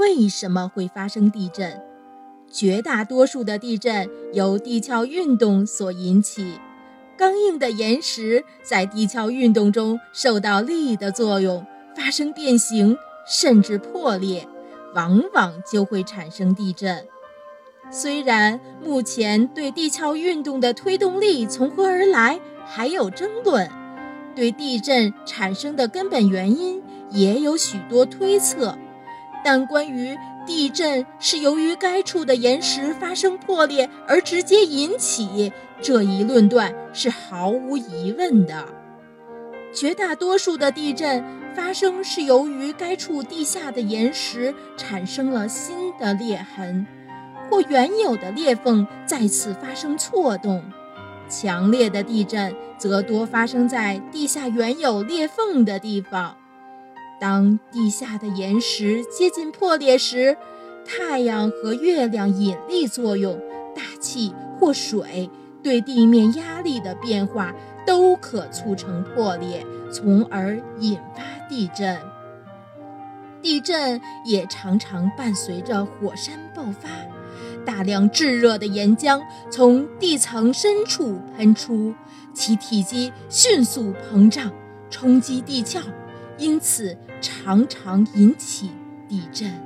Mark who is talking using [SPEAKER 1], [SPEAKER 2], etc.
[SPEAKER 1] 为什么会发生地震？绝大多数的地震由地壳运动所引起，刚硬的岩石在地壳运动中受到力的作用，发生变形，甚至破裂，往往就会产生地震。虽然目前对地壳运动的推动力从何而来还有争论，对地震产生的根本原因也有许多推测，但关于地震是由于该处的岩石发生破裂而直接引起这一论断是毫无疑问的。绝大多数的地震发生是由于该处地下的岩石产生了新的裂痕。或原有的裂缝再次发生错动，强烈的地震则多发生在地下原有裂缝的地方。当地下的岩石接近破裂时，太阳和月亮引力作用、大气或水对地面压力的变化都可促成破裂，从而引发地震。地震也常常伴随着火山爆发。大量炙热的岩浆从地层深处喷出，其体积迅速膨胀，冲击地壳，因此常常引起地震。